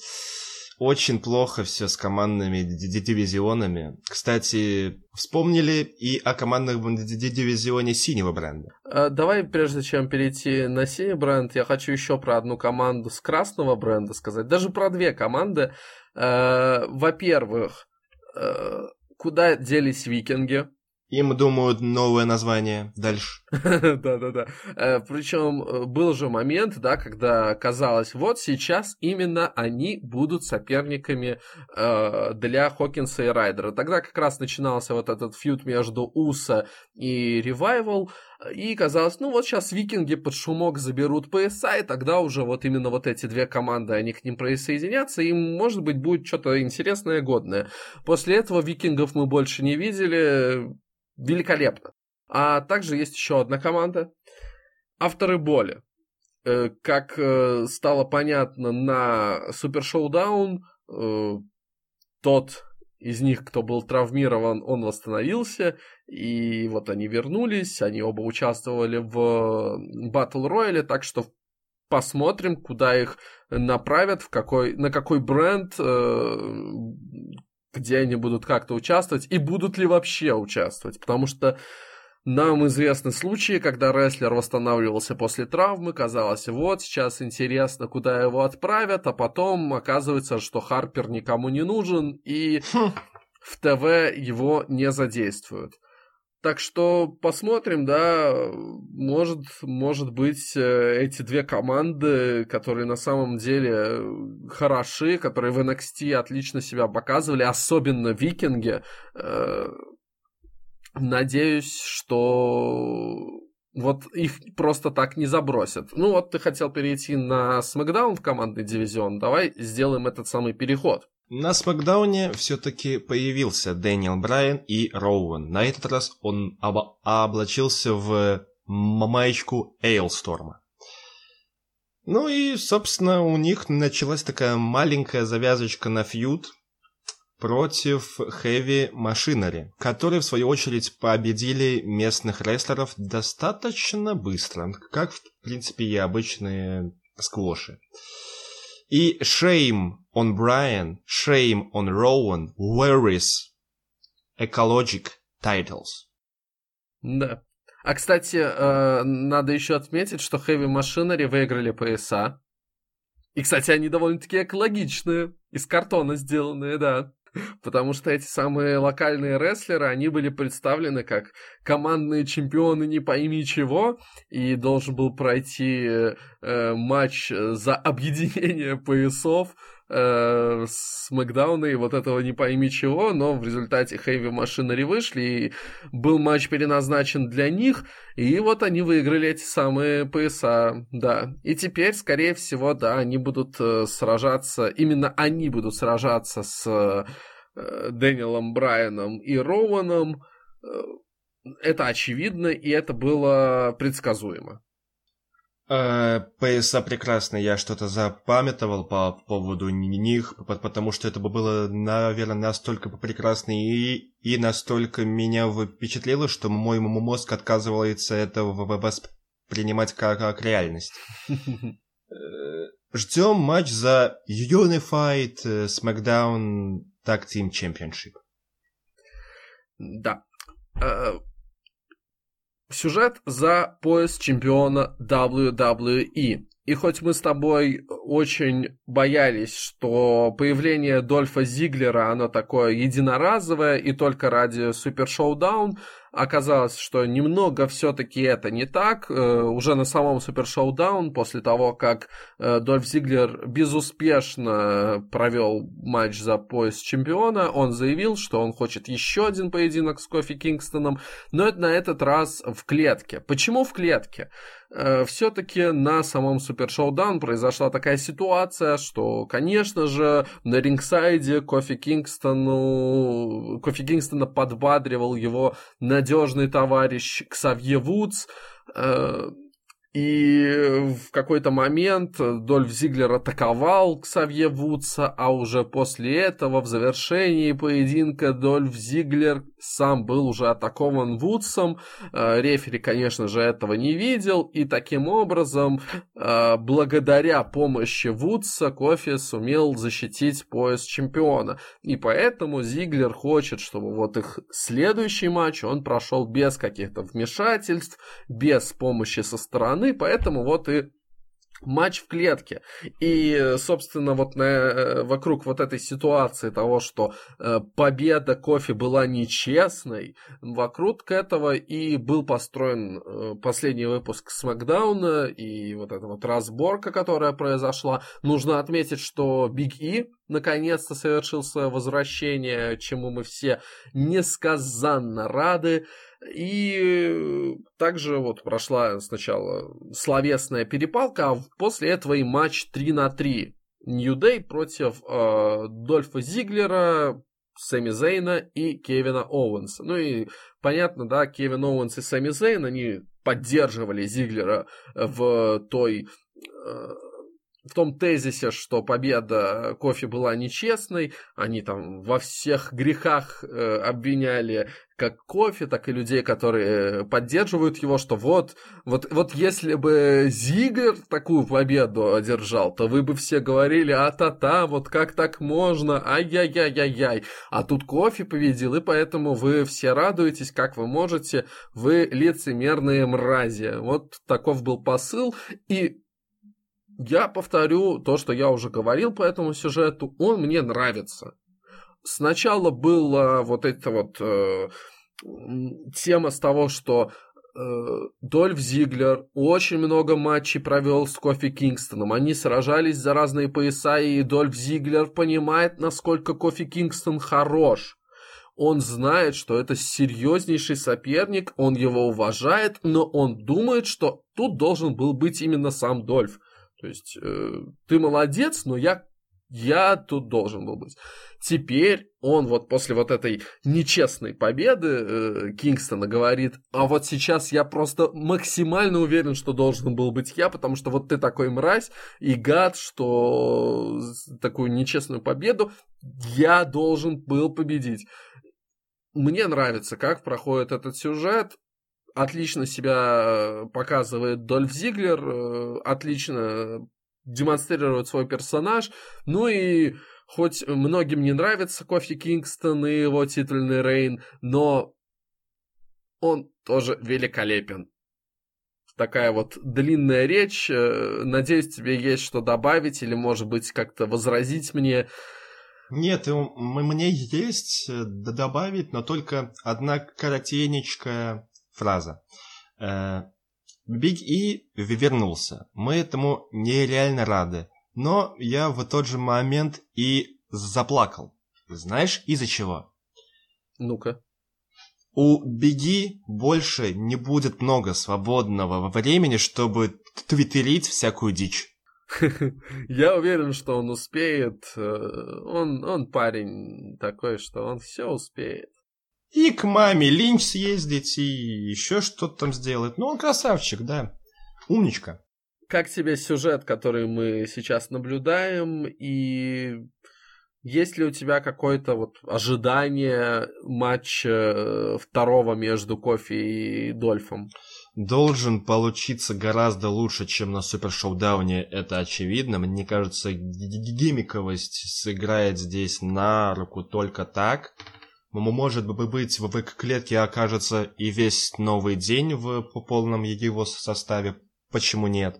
очень плохо все с командными дивизионами. Кстати, вспомнили и о командном дивизионе синего бренда. А, давай, прежде чем перейти на синий бренд, я хочу еще про одну команду с красного бренда сказать. Даже про две команды. А, во-первых, куда делись викинги? Им думают новое название дальше. Да-да-да. Э, Причем э, был же момент, да, когда казалось, вот сейчас именно они будут соперниками э, для Хокинса и Райдера. Тогда как раз начинался вот этот фьют между Уса и Ревайвал, и казалось, ну вот сейчас викинги под шумок заберут пояса, и тогда уже вот именно вот эти две команды, они к ним присоединятся, и может быть будет что-то интересное, годное. После этого викингов мы больше не видели, великолепно. А также есть еще одна команда. Авторы боли. Э, как э, стало понятно на Супер Шоудаун, э, тот из них, кто был травмирован, он восстановился, и вот они вернулись, они оба участвовали в Батл Рояле, так что посмотрим, куда их направят, в какой, на какой бренд, где они будут как-то участвовать и будут ли вообще участвовать, потому что нам известны случаи, когда рестлер восстанавливался после травмы, казалось, вот сейчас интересно, куда его отправят, а потом оказывается, что Харпер никому не нужен и хм. в ТВ его не задействуют. Так что посмотрим, да, может, может быть, э, эти две команды, которые на самом деле хороши, которые в NXT отлично себя показывали, особенно викинги, э, надеюсь, что вот их просто так не забросят. Ну вот ты хотел перейти на Смакдаун в командный дивизион, давай сделаем этот самый переход. На Смакдауне все-таки появился Дэниел Брайан и Роуэн. На этот раз он об- облачился в маечку Эйлсторма. Ну и, собственно, у них началась такая маленькая завязочка на фьюд против Heavy Machinery, которые, в свою очередь, победили местных рестлеров достаточно быстро, как, в принципе, и обычные сквоши. И shame on Brian, shame on Rowan, where is ecologic titles? Да. А, кстати, э, надо еще отметить, что Heavy Machinery выиграли пояса. И, кстати, они довольно-таки экологичные, из картона сделанные, да. Потому что эти самые локальные рестлеры, они были представлены как командные чемпионы не пойми чего, и должен был пройти э, матч за объединение поясов э, с Макдауна и вот этого не пойми чего, но в результате Хэви Машинери вышли, и был матч переназначен для них, и вот они выиграли эти самые пояса, да. И теперь, скорее всего, да, они будут э, сражаться, именно они будут сражаться с э, Дэниелом Брайаном и Роуаном. Э, это очевидно, и это было предсказуемо. Э, пояса прекрасные, я что-то запамятовал по поводу них, потому что это было, наверное, настолько прекрасно и, и настолько меня впечатлило, что мой мозг отказывается это воспринимать как, как реальность. Э, ждем матч за Unified SmackDown Tag Team Championship. Да. Сюжет за пояс чемпиона WWE. И хоть мы с тобой очень боялись, что появление Дольфа Зиглера, оно такое единоразовое и только ради Супер Шоудаун, Оказалось, что немного все-таки это не так. Э, уже на самом Супер Шоудаун, после того, как э, Дольф Зиглер безуспешно провел матч за пояс чемпиона, он заявил, что он хочет еще один поединок с Кофи Кингстоном, но это на этот раз в клетке. Почему в клетке? Э, все-таки на самом Супер Шоудаун произошла такая ситуация, что, конечно же, на рингсайде Кофи Кингстону, Кофи Кингстона подбадривал его надежный товарищ Ксавье Вудс, э, и в какой-то момент Дольф Зиглер атаковал Ксавье Вудса, а уже после этого, в завершении поединка, Дольф Зиглер сам был уже атакован Вудсом. Э, рефери, конечно же, этого не видел, и таким образом, э, благодаря помощи Вудса, Кофи сумел защитить пояс чемпиона. И поэтому Зиглер хочет, чтобы вот их следующий матч он прошел без каких-то вмешательств, без помощи со стороны стороны, поэтому вот и матч в клетке. И, собственно, вот на, э, вокруг вот этой ситуации того, что э, победа кофе была нечестной, вокруг этого и был построен э, последний выпуск Смакдауна и вот эта вот разборка, которая произошла. Нужно отметить, что Биг И наконец-то совершил свое возвращение, чему мы все несказанно рады. И также вот прошла сначала словесная перепалка, а после этого и матч 3 на 3. Нью Дэй против э, Дольфа Зиглера, Сэмми Зейна и Кевина Оуэнса. Ну и понятно, да, Кевин Оуэнс и Сэмми Зейн, они поддерживали Зиглера в той э, в том тезисе, что победа кофе была нечестной, они там во всех грехах э, обвиняли как кофе, так и людей, которые поддерживают его, что вот, вот, вот если бы Зигер такую победу одержал, то вы бы все говорили, а-та-та, вот как так можно, ай-яй-яй-яй-яй. А тут кофе победил, и поэтому вы все радуетесь, как вы можете, вы лицемерные мрази. Вот таков был посыл, и я повторю то, что я уже говорил по этому сюжету, он мне нравится. Сначала была вот эта вот э, тема с того, что э, Дольф Зиглер очень много матчей провел с Кофи Кингстоном. Они сражались за разные пояса, и Дольф Зиглер понимает, насколько Кофи Кингстон хорош. Он знает, что это серьезнейший соперник, он его уважает, но он думает, что тут должен был быть именно сам Дольф. То есть э, ты молодец, но я, я тут должен был быть. Теперь он вот после вот этой нечестной победы э, Кингстона говорит, а вот сейчас я просто максимально уверен, что должен был быть я, потому что вот ты такой мразь и гад, что такую нечестную победу я должен был победить. Мне нравится, как проходит этот сюжет отлично себя э, показывает Дольф Зиглер, э, отлично демонстрирует свой персонаж, ну и хоть многим не нравится Кофи Кингстон и его титульный Рейн, но он тоже великолепен. Такая вот длинная речь. Э, надеюсь, тебе есть что добавить или, может быть, как-то возразить мне. Нет, мне есть добавить, но только одна коротенечкая фраза. Биг И вернулся. Мы этому нереально рады. Но я в тот же момент и заплакал. Знаешь, из-за чего? Ну-ка. У Беги больше не будет много свободного времени, чтобы твиттерить всякую дичь. Я уверен, что он успеет. Э, он, он парень такой, что он все успеет. И к маме Линч съездить, и еще что-то там сделать. Ну, он красавчик, да. Умничка. Как тебе сюжет, который мы сейчас наблюдаем, и есть ли у тебя какое-то вот ожидание матча э, второго между Кофи и Дольфом? должен получиться гораздо лучше, чем на Супер Шоудауне, это очевидно. Мне кажется, гимиковость сыграет здесь на руку только так. Может быть, в клетке окажется и весь новый день в полном его составе. Почему нет?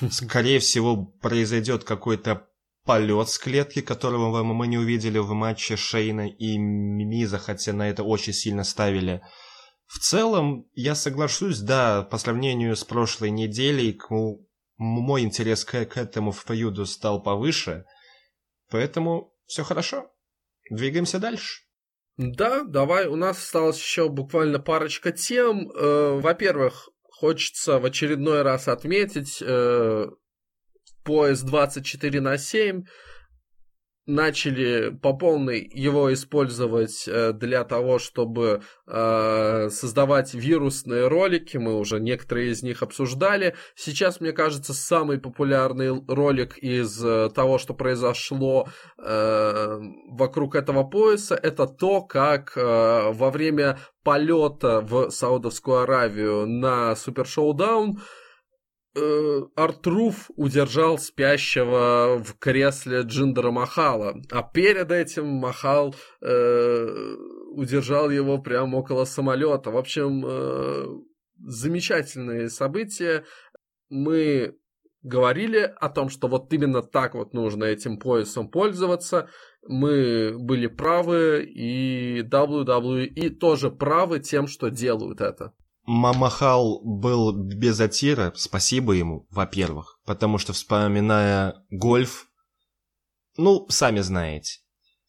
Скорее всего, произойдет какой-то полет с клетки, которого мы не увидели в матче Шейна и Миза, хотя на это очень сильно ставили. В целом, я соглашусь, да, по сравнению с прошлой неделей, мой интерес к, к этому фьюду стал повыше, поэтому все хорошо. Двигаемся дальше. Да, давай, у нас осталось еще буквально парочка тем. Э, во-первых, хочется в очередной раз отметить э, поезд 24 на 7 начали по полной его использовать э, для того, чтобы э, создавать вирусные ролики. Мы уже некоторые из них обсуждали. Сейчас, мне кажется, самый популярный ролик из э, того, что произошло вокруг этого пояса, это то, как во время полета в Саудовскую Аравию на Супер Шоудаун э, Артруф удержал спящего в кресле Джиндера Махала, а перед этим Махал э, удержал его прямо около самолета. В общем, э, замечательные события. Мы говорили о том, что вот именно так вот нужно этим поясом пользоваться. Мы были правы, и WWE тоже правы тем, что делают это. Мамахал был без атира, спасибо ему, во-первых, потому что, вспоминая гольф, ну, сами знаете.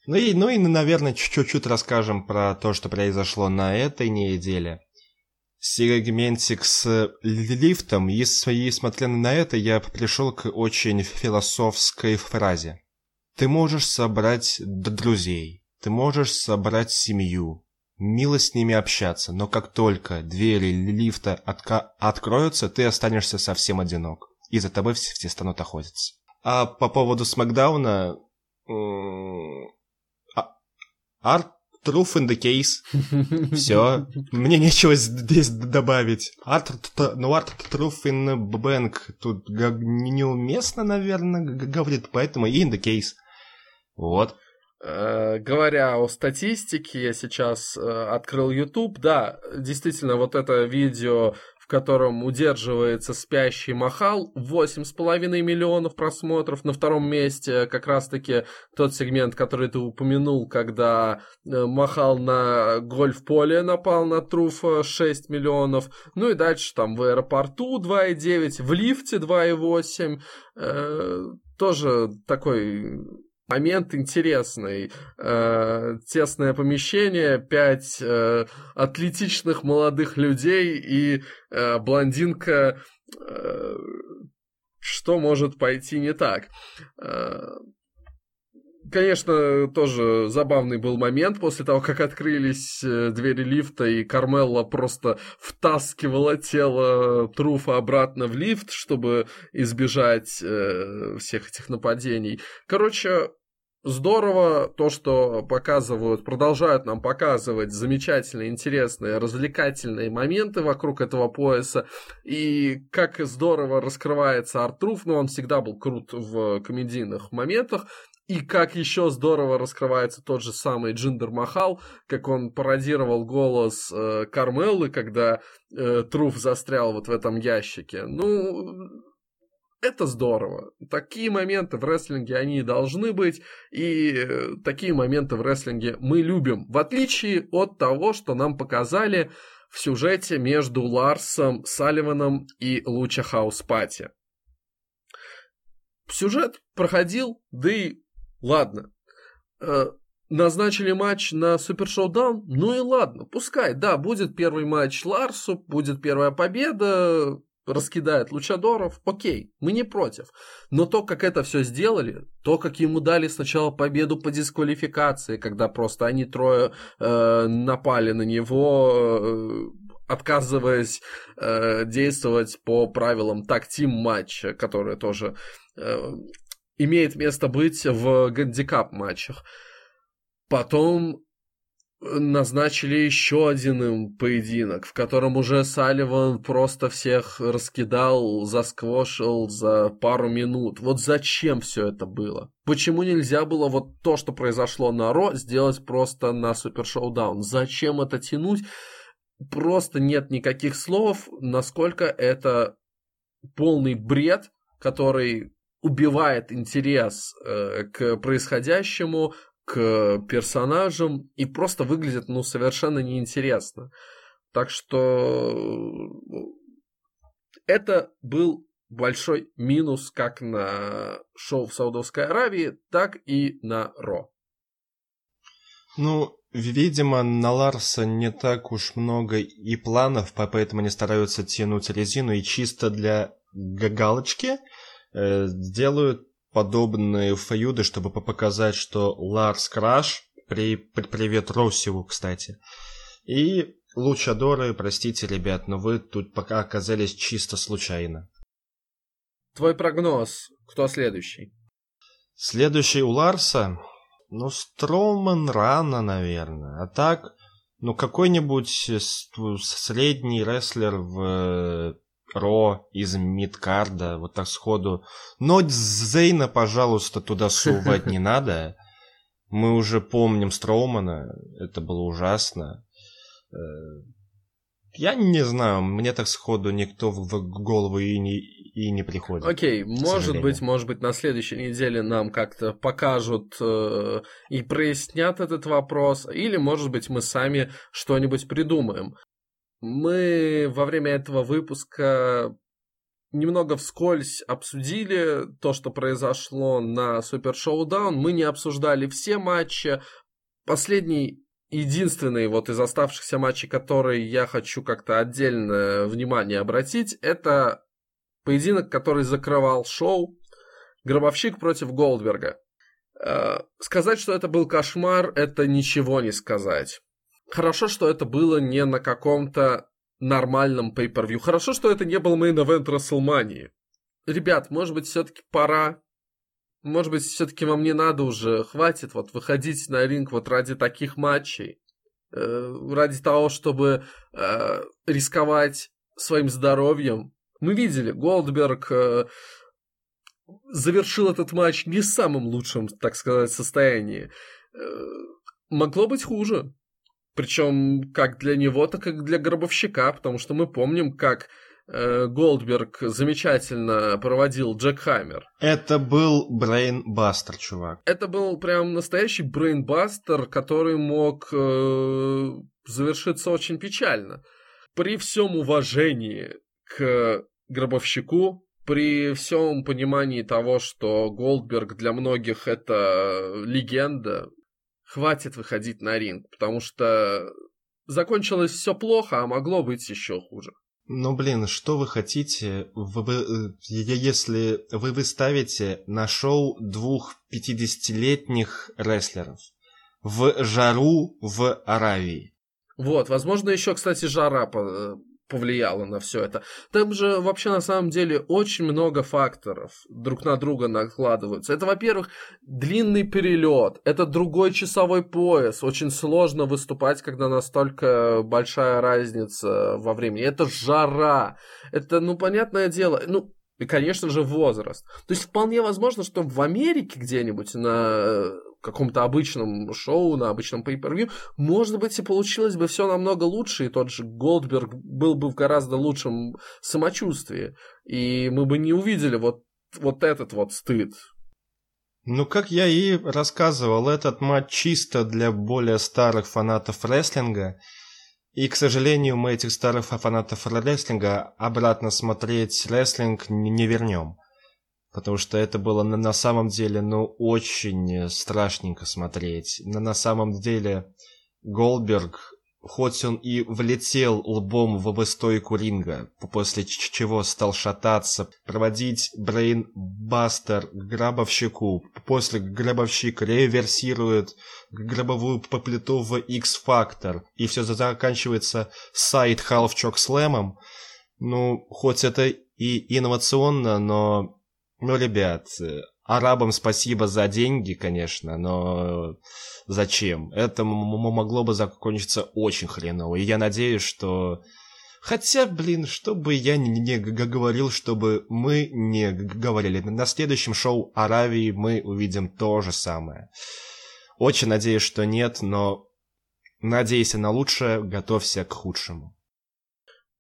Ну и, ну и, наверное, чуть-чуть расскажем про то, что произошло на этой неделе. Сегментик с лифтом, и, и смотря на это, я пришел к очень философской фразе. Ты можешь собрать друзей, ты можешь собрать семью, мило с ними общаться, но как только двери лифта отка- откроются, ты останешься совсем одинок. И за тобой все, все станут охотиться. А по поводу Смакдауна... Art Truth in the case. Все. Мне нечего здесь добавить. Art, ну, Art Truth in Bank тут неуместно, наверное, говорит, поэтому и in the case. Вот. Э, говоря о статистике, я сейчас э, открыл YouTube. Да, действительно, вот это видео, в котором удерживается спящий Махал, 8,5 миллионов просмотров. На втором месте как раз-таки тот сегмент, который ты упомянул, когда э, Махал на гольф-поле напал на Труфа, 6 миллионов. Ну и дальше там в аэропорту 2,9, в лифте 2,8. Э, тоже такой момент интересный. Э, тесное помещение, пять э, атлетичных молодых людей и э, блондинка. Э, что может пойти не так? Э, Конечно, тоже забавный был момент после того, как открылись э, двери лифта, и Кармелла просто втаскивала тело Труфа обратно в лифт, чтобы избежать э, всех этих нападений. Короче, Здорово то, что показывают, продолжают нам показывать замечательные, интересные, развлекательные моменты вокруг этого пояса. И как здорово раскрывается Артруф, но он всегда был крут в комедийных моментах. И как еще здорово раскрывается тот же самый Джиндер Махал, как он пародировал голос э, Кармеллы, когда э, Труф застрял вот в этом ящике. Ну, это здорово. Такие моменты в рестлинге, они должны быть, и э, такие моменты в рестлинге мы любим, в отличие от того, что нам показали в сюжете между Ларсом Салливаном и Луча Хаус Пати. Сюжет проходил, да и ладно. Э, назначили матч на Супер Шоудаун, ну и ладно, пускай, да, будет первый матч Ларсу, будет первая победа, раскидает лучадоров, окей, мы не против. Но то, как это все сделали, то, как ему дали сначала победу по дисквалификации, когда просто они трое э, напали на него, э, отказываясь э, действовать по правилам так-тим матча, которые тоже э, имеет место быть в гандикап матчах. Потом назначили еще один им поединок, в котором уже Салливан просто всех раскидал, засквошил за пару минут. Вот зачем все это было? Почему нельзя было вот то, что произошло на Ро, сделать просто на Супер Шоудаун? Зачем это тянуть? Просто нет никаких слов, насколько это полный бред, который убивает интерес э, к происходящему, к персонажам и просто выглядит, ну, совершенно неинтересно. Так что это был большой минус как на шоу в Саудовской Аравии, так и на Ро. Ну, видимо, на Ларса не так уж много и планов, поэтому они стараются тянуть резину и чисто для галочки э, делают подобные фeuды, чтобы показать, что Ларс Краш, при, при, привет Россиву, кстати, и Лучадоры, простите, ребят, но вы тут пока оказались чисто случайно. Твой прогноз, кто следующий? Следующий у Ларса, ну, Строуман рано, наверное, а так, ну, какой-нибудь средний рестлер в Ро из Мидкарда, вот так сходу. Но Зейна, пожалуйста, туда сувать не надо. Мы уже помним Строумана, это было ужасно. Э, я не знаю, мне так сходу никто в голову и не, и не приходит. Окей, okay, может быть, может быть, на следующей неделе нам как-то покажут э, и прояснят этот вопрос, или, может быть, мы сами что-нибудь придумаем. Мы во время этого выпуска немного вскользь обсудили то, что произошло на Супер Шоудаун. Мы не обсуждали все матчи. Последний, единственный вот из оставшихся матчей, который я хочу как-то отдельно внимание обратить, это поединок, который закрывал шоу Гробовщик против Голдберга. Э, сказать, что это был кошмар, это ничего не сказать. Хорошо, что это было не на каком-то нормальном pay-per-view. Хорошо, что это не был main event WrestleMania. Ребят, может быть, все-таки пора. Может быть, все-таки вам не надо уже, хватит вот выходить на ринг вот ради таких матчей. Э, ради того, чтобы э, рисковать своим здоровьем. Мы видели, Голдберг э, завершил этот матч не в самом лучшем, так сказать, состоянии. Э, могло быть хуже. Причем как для него, так и для гробовщика, потому что мы помним, как э, Голдберг замечательно проводил Джек Хаммер. Это был брейнбастер, чувак. Это был прям настоящий брейнбастер, который мог э, завершиться очень печально. При всем уважении к гробовщику, при всем понимании того, что Голдберг для многих это легенда, хватит выходить на ринг, потому что закончилось все плохо, а могло быть еще хуже. Ну, блин, что вы хотите, вы, э, если вы выставите на шоу двух 50-летних рестлеров в жару в Аравии? Вот, возможно, еще, кстати, жара э, повлияло на все это. Там же вообще на самом деле очень много факторов друг на друга накладываются. Это, во-первых, длинный перелет, это другой часовой пояс. Очень сложно выступать, когда настолько большая разница во времени. Это жара. Это, ну, понятное дело, ну, и, конечно же, возраст. То есть вполне возможно, что в Америке где-нибудь на каком-то обычном шоу, на обычном pay-per-view, может быть, и получилось бы все намного лучше, и тот же Голдберг был бы в гораздо лучшем самочувствии, и мы бы не увидели вот, вот этот вот стыд. Ну, как я и рассказывал, этот матч чисто для более старых фанатов рестлинга, и, к сожалению, мы этих старых фанатов рестлинга обратно смотреть рестлинг не вернем потому что это было на, на самом деле, ну, очень страшненько смотреть. На, на самом деле Голдберг, хоть он и влетел лбом в стойку ринга, после чего стал шататься, проводить брейнбастер гробовщику, после гробовщик реверсирует гробовую поплиту в X-Factor, и все заканчивается сайт Chok Slam, ну, хоть это и инновационно, но ну, ребят, арабам спасибо за деньги, конечно, но зачем? Это могло бы закончиться очень хреново. И я надеюсь, что... Хотя, блин, что бы я не говорил, чтобы мы не говорили. На следующем шоу Аравии мы увидим то же самое. Очень надеюсь, что нет, но надейся на лучшее, готовься к худшему.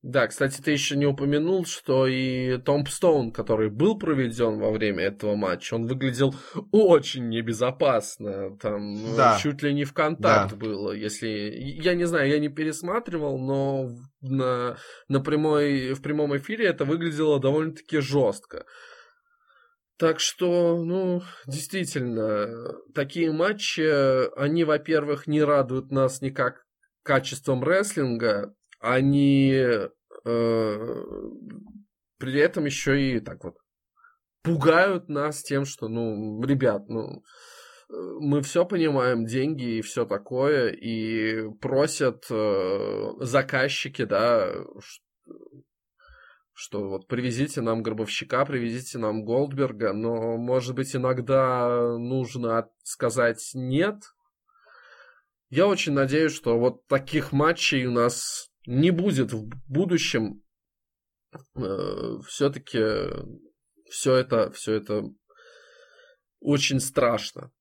Да, кстати, ты еще не упомянул, что и Том Стоун, который был проведен во время этого матча, он выглядел очень небезопасно. Там да. чуть ли не в контакт да. было. Если. Я не знаю, я не пересматривал, но на, на прямой, в прямом эфире это выглядело довольно-таки жестко. Так что, ну, действительно, такие матчи, они, во-первых, не радуют нас никак качеством рестлинга, они э, при этом еще и так вот пугают нас тем, что, ну, ребят, ну, мы все понимаем, деньги и все такое, и просят э, заказчики, да, что вот привезите нам Гробовщика, привезите нам Голдберга, но, может быть, иногда нужно сказать нет. Я очень надеюсь, что вот таких матчей у нас не будет в будущем, э, все-таки все это, все это очень страшно.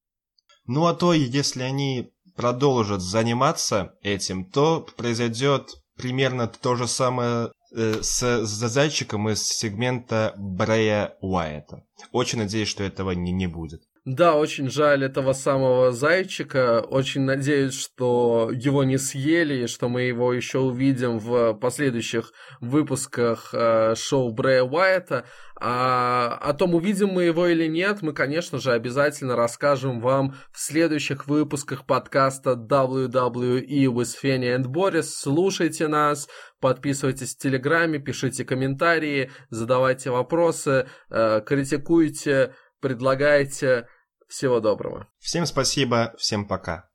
Ну а то, если они продолжат заниматься этим, то произойдет примерно то же самое э, с, с зайчиком из сегмента Брея Уайта. Очень надеюсь, что этого не, не будет. Да, очень жаль этого самого зайчика. Очень надеюсь, что его не съели, и что мы его еще увидим в последующих выпусках э, шоу Брэя Уайта. А о том, увидим мы его или нет, мы, конечно же, обязательно расскажем вам в следующих выпусках подкаста WWE with Fanny and Boris. Слушайте нас, подписывайтесь в Телеграме, пишите комментарии, задавайте вопросы, э, критикуйте, предлагайте всего доброго. Всем спасибо, всем пока.